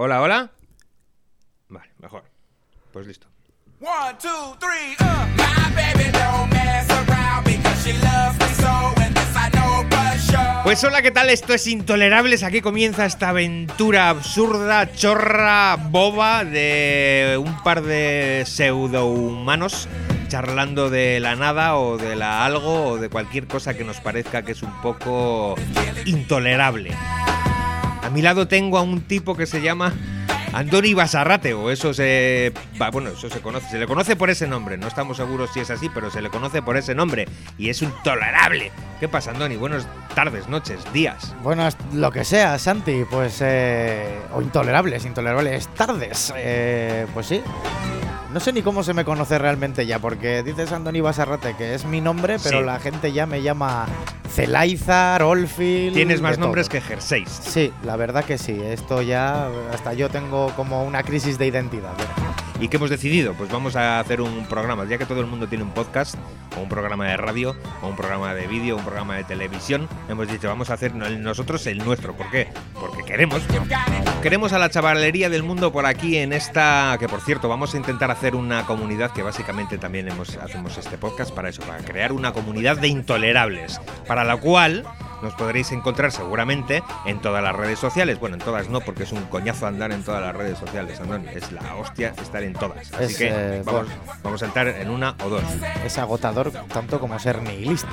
Hola, hola. Vale, mejor. Pues listo. One, two, three, uh. My baby don't mess around because she loves me so, and this I know for sure. Pues hola, ¿qué tal? Esto es Intolerables. Aquí comienza esta aventura absurda, chorra, boba de un par de pseudohumanos charlando de la nada o de la algo o de cualquier cosa que nos parezca que es un poco intolerable. A mi lado tengo a un tipo que se llama Andoni Basarrate, o eso se. Bueno, eso se conoce. Se le conoce por ese nombre. No estamos seguros si es así, pero se le conoce por ese nombre. Y es intolerable. ¿Qué pasa, Andoni? Buenas tardes, noches, días. Buenas, lo que sea, Santi, pues. eh, o intolerables, intolerables tardes. eh, pues sí. No sé ni cómo se me conoce realmente ya, porque dices Andoni Basarrate, que es mi nombre, pero Sí. la gente ya me llama Celaizar, Olfil. Tienes más nombres todo. que jerseys. Sí, la verdad que sí. Esto ya. Hasta yo tengo como una crisis de identidad. ¿Y qué hemos decidido? Pues vamos a hacer un programa, ya que todo el mundo tiene un podcast, o un programa de radio, o un programa de vídeo, un programa de televisión. Hemos dicho, vamos a hacer nosotros el nuestro. ¿Por qué? Porque queremos. Queremos a la chavalería del mundo por aquí en esta. Que por cierto, vamos a intentar hacer una comunidad que básicamente también hemos, hacemos este podcast para eso, para crear una comunidad de intolerables. Para la cual nos podréis encontrar seguramente en todas las redes sociales. Bueno, en todas no, porque es un coñazo andar en todas las redes sociales, Andoni. Es la hostia estar en todas. Así Es, que eh, vamos, bueno. vamos a entrar en una o dos. Es agotador tanto como ser nihilista.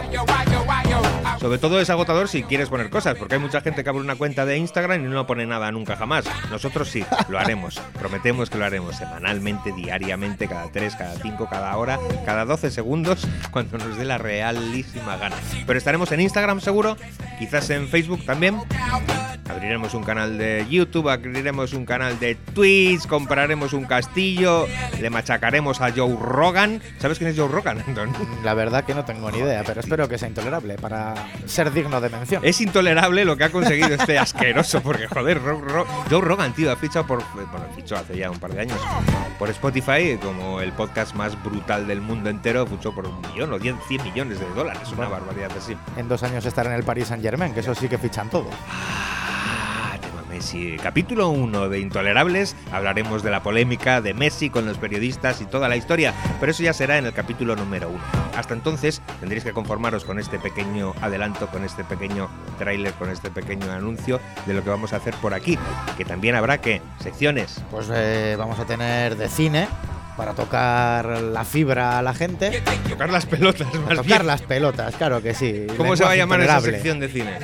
Sobre todo es agotador si quieres poner cosas, porque hay mucha gente que abre una cuenta de Instagram y no pone nada nunca jamás. Nosotros sí, lo haremos. Prometemos que lo haremos semanalmente, diariamente, cada 3, cada 5, cada hora, cada 12 segundos, cuando nos dé la realísima gana. Pero estaremos en Instagram seguro, quizás en Facebook también. Abriremos un canal de YouTube, abriremos un canal de Twitch, compraremos un castillo, le machacaremos a Joe Rogan. ¿Sabes quién es Joe Rogan, Anton? La verdad que no tengo ni idea, pero espero que sea intolerable para ser digno de mención. Es intolerable lo que ha conseguido este asqueroso, porque joder, Ro- Ro- Joe Rogan, tío, ha fichado por. Bueno, fichó hace ya un par de años. Por Spotify, como el podcast más brutal del mundo entero, fichó por un millón o 10, 100 millones de dólares. Una barbaridad así. En dos años estar en el Paris Saint Germain, que eso sí que fichan todo. Messi. Capítulo 1 de Intolerables. Hablaremos de la polémica de Messi con los periodistas y toda la historia, pero eso ya será en el capítulo número 1. Hasta entonces tendréis que conformaros con este pequeño adelanto, con este pequeño tráiler, con este pequeño anuncio de lo que vamos a hacer por aquí. Que también habrá que secciones. Pues eh, vamos a tener de cine para tocar la fibra a la gente. Tocar las pelotas, más Tocar bien. las pelotas, claro que sí. ¿Cómo se va a llamar esa sección de cine?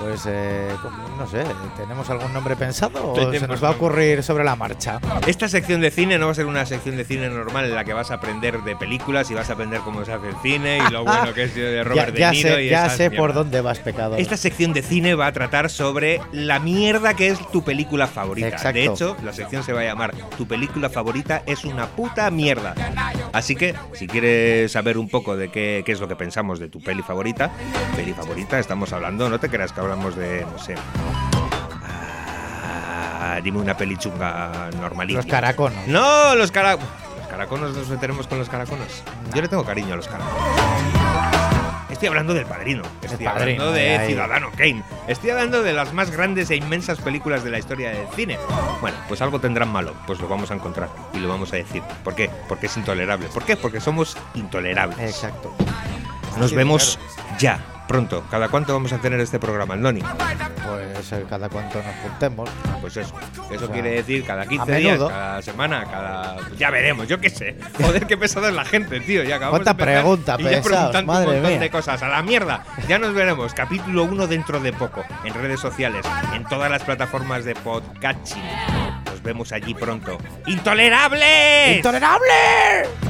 Pues eh, no sé, ¿tenemos algún nombre pensado o se nos va a ocurrir sobre la marcha? Esta sección de cine no va a ser una sección de cine normal en la que vas a aprender de películas y vas a aprender cómo se hace el cine y lo bueno que es de Ya, Robert ya De Niro sé, y ya sé por dónde vas, pecador. Esta sección de cine va a tratar sobre la mierda que es tu película favorita. Exacto. De hecho, la sección se va a llamar Tu película favorita es una puta mierda. Así que, si quieres saber un poco de qué, qué es lo que pensamos de tu peli favorita, peli favorita, estamos hablando, no te creas que hablamos de, no sé. ah, dime una peli chunga normalita. Los caraconos. No, los cara... Los caraconos nos meteremos con los caraconos. Yo le tengo cariño a los caraconos. Estoy hablando del padrino. Estoy Padrino, hablando de. Ciudadano Kane. Estoy hablando de las más grandes e inmensas películas de la historia del cine. Bueno, pues algo tendrán malo. Pues lo vamos a encontrar y lo vamos a decir. ¿Por qué? Porque es intolerable. ¿Por qué? Porque somos intolerables. Exacto. Nos vemos ya, pronto. ¿Cada cuánto vamos a tener este programa, Noni? Pues eh, cada cuanto nos juntemos. Pues eso. Eso O sea, quiere decir cada 15 a días, cada semana, cada. Ya veremos, yo qué sé. Joder, qué pesada es la gente, tío. Ya acabamos Cuánta de pregunta, y ya pesados, preguntando madre un montón mía. de cosas. A la mierda. Ya nos veremos. Capítulo 1 dentro de poco. En redes sociales. En todas las plataformas de podcasting. Nos vemos allí pronto. ¡Intolerables! ¡Intolerable!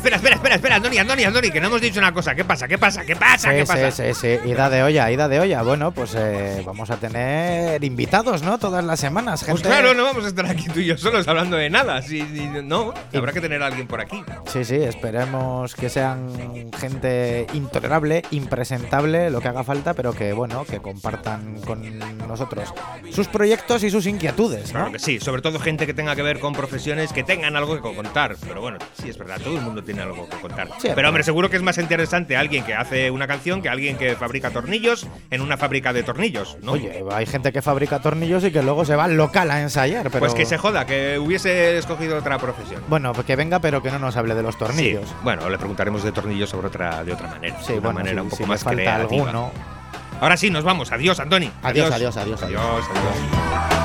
Espera, espera, espera, espera, Andoni, Andoni, Andoni, que no hemos dicho una cosa. ¿Qué pasa? ¿Qué pasa? ¿Qué pasa? ¿Qué Sí, pasa? sí, sí, sí. Ida de olla, ida de olla. Bueno, pues eh, vamos a tener invitados, ¿no? Todas las semanas, gente. Pues claro, no vamos a estar aquí tú y yo solos hablando de nada. Si- no, habrá que tener a alguien por aquí. Sí, sí, esperemos que sean gente intolerable, impresentable, lo que haga falta, pero que, bueno, que compartan con nosotros sus proyectos y sus inquietudes, ¿no? Claro que sí, sobre todo gente que tenga que ver con profesiones que tengan algo que contar. Pero bueno, sí es verdad, todo el mundo mundo tiene algo que contar. Pero hombre, seguro que es más interesante alguien que hace una canción que alguien que fabrica tornillos en una fábrica de tornillos, ¿no? Oye, hay gente que fabrica tornillos y que luego se va al local a ensayar, pero. pues que se joda, que hubiese escogido otra profesión. Bueno, pues que venga, pero que no nos hable de los tornillos. Sí, bueno, le preguntaremos de tornillos sobre otra, de otra manera. Sí, de una bueno, manera un poco si más falta creativa. alguno. Ahora sí, nos vamos. Adiós, Antoni. Adiós, adiós, adiós, adiós. Adiós, adiós.